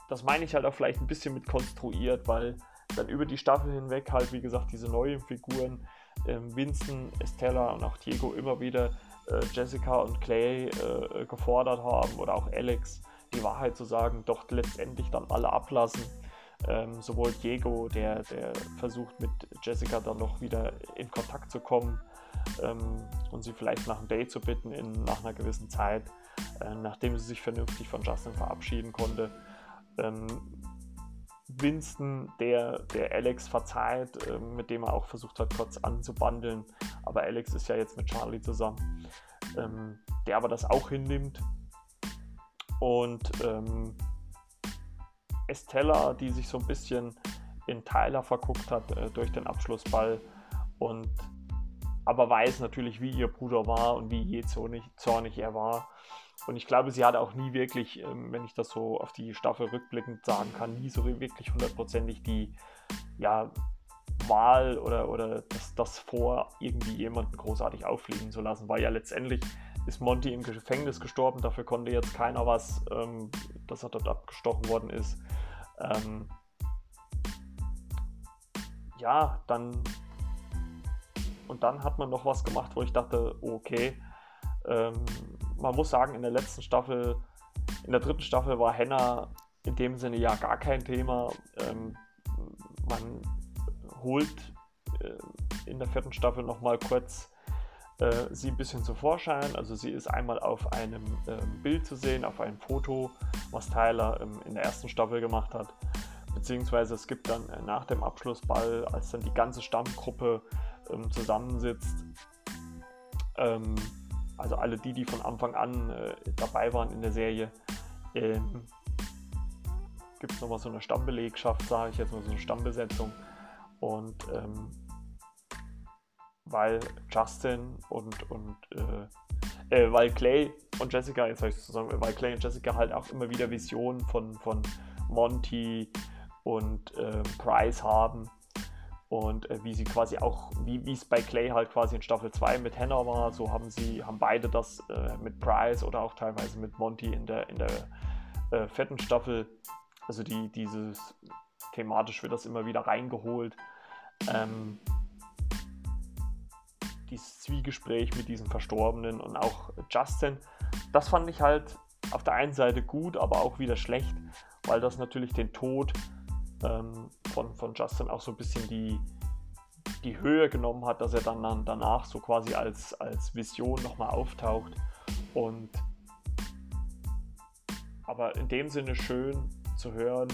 das meine ich halt auch vielleicht ein bisschen mit konstruiert, weil dann über die Staffel hinweg halt, wie gesagt, diese neuen Figuren, ähm, Vincent, Estella und auch Diego immer wieder äh, Jessica und Clay äh, gefordert haben oder auch Alex, die Wahrheit zu sagen, doch letztendlich dann alle ablassen. Ähm, sowohl Diego, der, der versucht mit Jessica dann noch wieder in Kontakt zu kommen ähm, und sie vielleicht nach einem Date zu bitten in, nach einer gewissen Zeit, äh, nachdem sie sich vernünftig von Justin verabschieden konnte. Ähm, Winston, der, der Alex verzeiht, äh, mit dem er auch versucht hat, kurz anzubandeln, aber Alex ist ja jetzt mit Charlie zusammen, ähm, der aber das auch hinnimmt. Und ähm, Estella, die sich so ein bisschen in Tyler verguckt hat äh, durch den Abschlussball und aber weiß natürlich, wie ihr Bruder war und wie je zornig, zornig er war. Und ich glaube, sie hat auch nie wirklich, ähm, wenn ich das so auf die Staffel rückblickend sagen kann, nie so wirklich hundertprozentig die ja, Wahl oder, oder das, das vor, irgendwie jemanden großartig auffliegen zu lassen, weil ja letztendlich ist Monty im Gefängnis gestorben, dafür konnte jetzt keiner was, ähm, dass er dort abgestochen worden ist. Ähm, ja, dann und dann hat man noch was gemacht, wo ich dachte, okay, ähm, man muss sagen, in der letzten Staffel, in der dritten Staffel war Henna in dem Sinne ja gar kein Thema. Ähm, man holt äh, in der vierten Staffel nochmal kurz äh, sie ein bisschen zu Vorschein. Also sie ist einmal auf einem ähm, Bild zu sehen, auf einem Foto, was Tyler ähm, in der ersten Staffel gemacht hat. Beziehungsweise es gibt dann äh, nach dem Abschlussball, als dann die ganze Stammgruppe ähm, zusammensitzt, ähm, also alle die, die von Anfang an äh, dabei waren in der Serie, ähm, gibt es nochmal so eine Stammbelegschaft, sage ich jetzt mal so eine Stammbesetzung. Und ähm, weil Justin und, und äh, äh, weil Clay und Jessica, jetzt habe ich zusammen, weil Clay und Jessica halt auch immer wieder Visionen von, von Monty und äh, Price haben und äh, wie sie quasi auch, wie es bei Clay halt quasi in Staffel 2 mit Hannah war, so haben sie, haben beide das äh, mit Price oder auch teilweise mit Monty in der, in der äh, vierten Staffel. Also die, dieses thematisch wird das immer wieder reingeholt. Ähm, dieses Zwiegespräch mit diesem Verstorbenen und auch Justin, das fand ich halt auf der einen Seite gut, aber auch wieder schlecht, weil das natürlich den Tod ähm, von, von Justin auch so ein bisschen die, die Höhe genommen hat, dass er dann, dann danach so quasi als, als Vision nochmal auftaucht. Und aber in dem Sinne schön zu hören,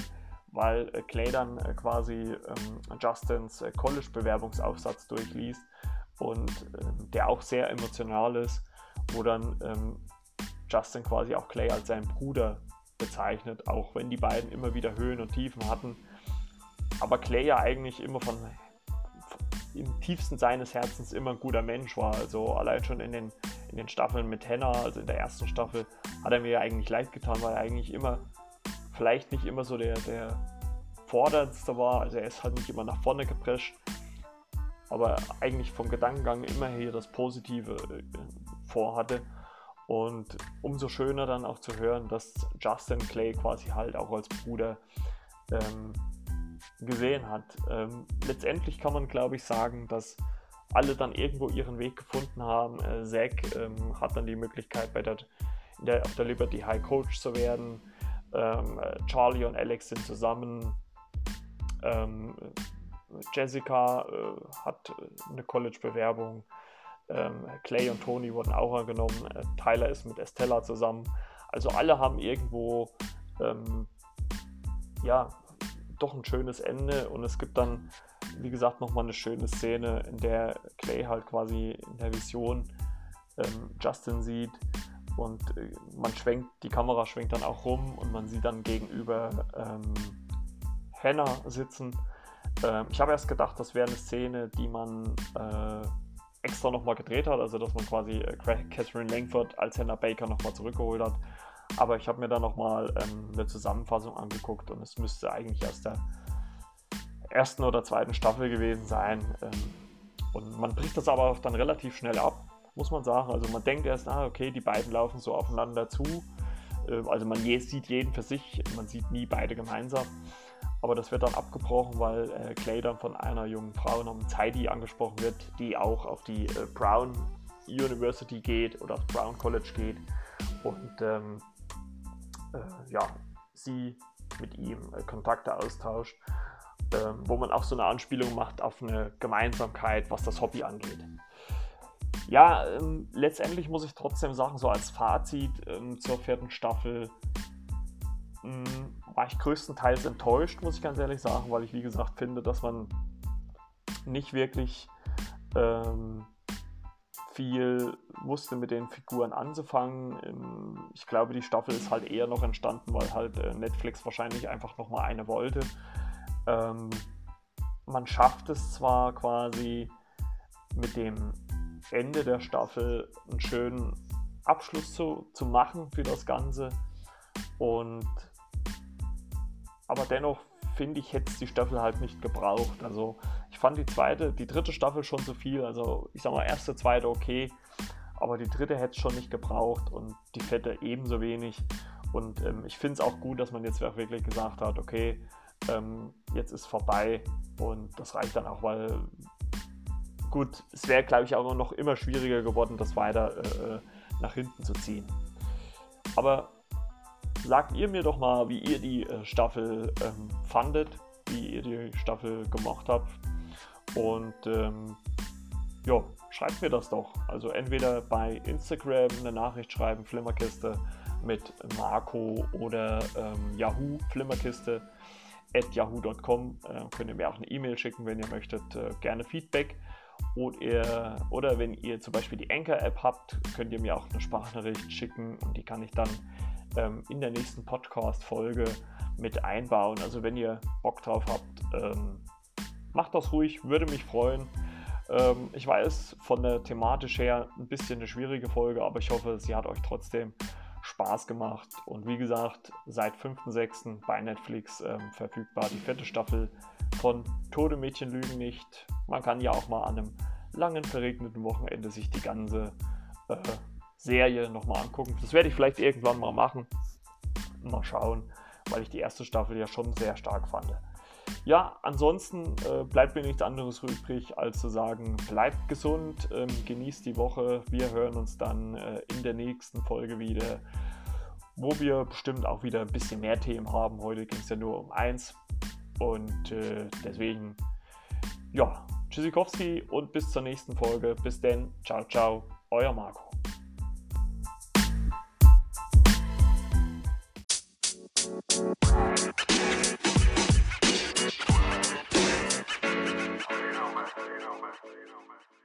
weil äh, Clay dann äh, quasi ähm, Justins äh, College-Bewerbungsaufsatz durchliest und ähm, der auch sehr emotional ist, wo dann ähm, Justin quasi auch Clay als seinen Bruder bezeichnet, auch wenn die beiden immer wieder Höhen und Tiefen hatten aber Clay ja eigentlich immer von, von, im tiefsten seines Herzens immer ein guter Mensch war. Also allein schon in den, in den Staffeln mit Hannah, also in der ersten Staffel, hat er mir ja eigentlich leid getan, weil er eigentlich immer, vielleicht nicht immer so der, der forderndste war. Also er ist halt nicht immer nach vorne geprescht, aber eigentlich vom Gedankengang immer hier das Positive äh, vorhatte. Und umso schöner dann auch zu hören, dass Justin Clay quasi halt auch als Bruder ähm, gesehen hat. Ähm, letztendlich kann man, glaube ich, sagen, dass alle dann irgendwo ihren Weg gefunden haben. Äh, Zack ähm, hat dann die Möglichkeit, bei der, der, auf der Liberty High Coach zu werden. Ähm, äh, Charlie und Alex sind zusammen. Jessica äh, hat äh, eine College-Bewerbung. Ähm, Clay und Tony wurden auch angenommen. Äh, Tyler ist mit Estella zusammen. Also alle haben irgendwo ähm, ja, doch ein schönes Ende und es gibt dann, wie gesagt, nochmal eine schöne Szene, in der Clay halt quasi in der Vision ähm, Justin sieht und äh, man schwenkt, die Kamera schwenkt dann auch rum und man sieht dann gegenüber ähm, Hannah sitzen. Ähm, ich habe erst gedacht, das wäre eine Szene, die man äh, extra nochmal gedreht hat, also dass man quasi äh, Catherine Langford als Hannah Baker nochmal zurückgeholt hat. Aber ich habe mir dann nochmal ähm, eine Zusammenfassung angeguckt und es müsste eigentlich aus der ersten oder zweiten Staffel gewesen sein. Ähm, und man bricht das aber dann relativ schnell ab, muss man sagen. Also man denkt erst, ah, okay, die beiden laufen so aufeinander zu. Äh, also man sieht jeden für sich, man sieht nie beide gemeinsam. Aber das wird dann abgebrochen, weil äh, Clay dann von einer jungen Frau namens Heidi angesprochen wird, die auch auf die äh, Brown University geht oder auf Brown College geht. Und ähm, äh, ja, sie mit ihm äh, Kontakte austauscht, ähm, wo man auch so eine Anspielung macht auf eine Gemeinsamkeit, was das Hobby angeht. Ja, ähm, letztendlich muss ich trotzdem sagen, so als Fazit ähm, zur vierten Staffel war ich größtenteils enttäuscht, muss ich ganz ehrlich sagen, weil ich, wie gesagt, finde, dass man nicht wirklich ähm, viel wusste mit den Figuren anzufangen. Ähm, ich glaube, die Staffel ist halt eher noch entstanden, weil halt äh, Netflix wahrscheinlich einfach nochmal eine wollte. Ähm, man schafft es zwar quasi mit dem Ende der Staffel einen schönen Abschluss zu, zu machen für das Ganze. Und aber dennoch finde ich, hätte es die Staffel halt nicht gebraucht. Also ich fand die zweite, die dritte Staffel schon zu viel. Also ich sag mal, erste, zweite okay, aber die dritte hätte es schon nicht gebraucht und die vierte ebenso wenig. Und ähm, ich finde es auch gut, dass man jetzt wirklich gesagt hat, okay, ähm, jetzt ist vorbei und das reicht dann auch, weil gut, es wäre, glaube ich, auch noch immer schwieriger geworden, das weiter äh, nach hinten zu ziehen. Aber sagt ihr mir doch mal, wie ihr die äh, Staffel ähm, fandet, wie ihr die Staffel gemacht habt. Und ähm, ja, schreibt mir das doch. Also entweder bei Instagram eine Nachricht schreiben, Flimmerkiste mit Marco oder ähm, Yahoo Flimmerkiste at yahoo.com. Äh, könnt ihr mir auch eine E-Mail schicken, wenn ihr möchtet. Äh, gerne Feedback. Oder, ihr, oder wenn ihr zum Beispiel die Anchor-App habt, könnt ihr mir auch eine Sprachnachricht schicken und die kann ich dann ähm, in der nächsten Podcast-Folge mit einbauen. Also wenn ihr Bock drauf habt, ähm, macht das ruhig, würde mich freuen. Ähm, ich weiß von der thematisch her ein bisschen eine schwierige Folge, aber ich hoffe, sie hat euch trotzdem Spaß gemacht. Und wie gesagt, seit 5.6. bei Netflix ähm, verfügbar die vierte Staffel von Tode Mädchen lügen nicht. Man kann ja auch mal an einem langen verregneten Wochenende sich die ganze äh, Serie nochmal angucken. Das werde ich vielleicht irgendwann mal machen. Mal schauen, weil ich die erste Staffel ja schon sehr stark fand. Ja, ansonsten äh, bleibt mir nichts anderes übrig, als zu sagen, bleibt gesund, ähm, genießt die Woche. Wir hören uns dann äh, in der nächsten Folge wieder, wo wir bestimmt auch wieder ein bisschen mehr Themen haben. Heute ging es ja nur um eins. Und äh, deswegen, ja, Tschüssikowski und bis zur nächsten Folge. Bis denn, ciao, ciao, euer Marco. You know, man. You.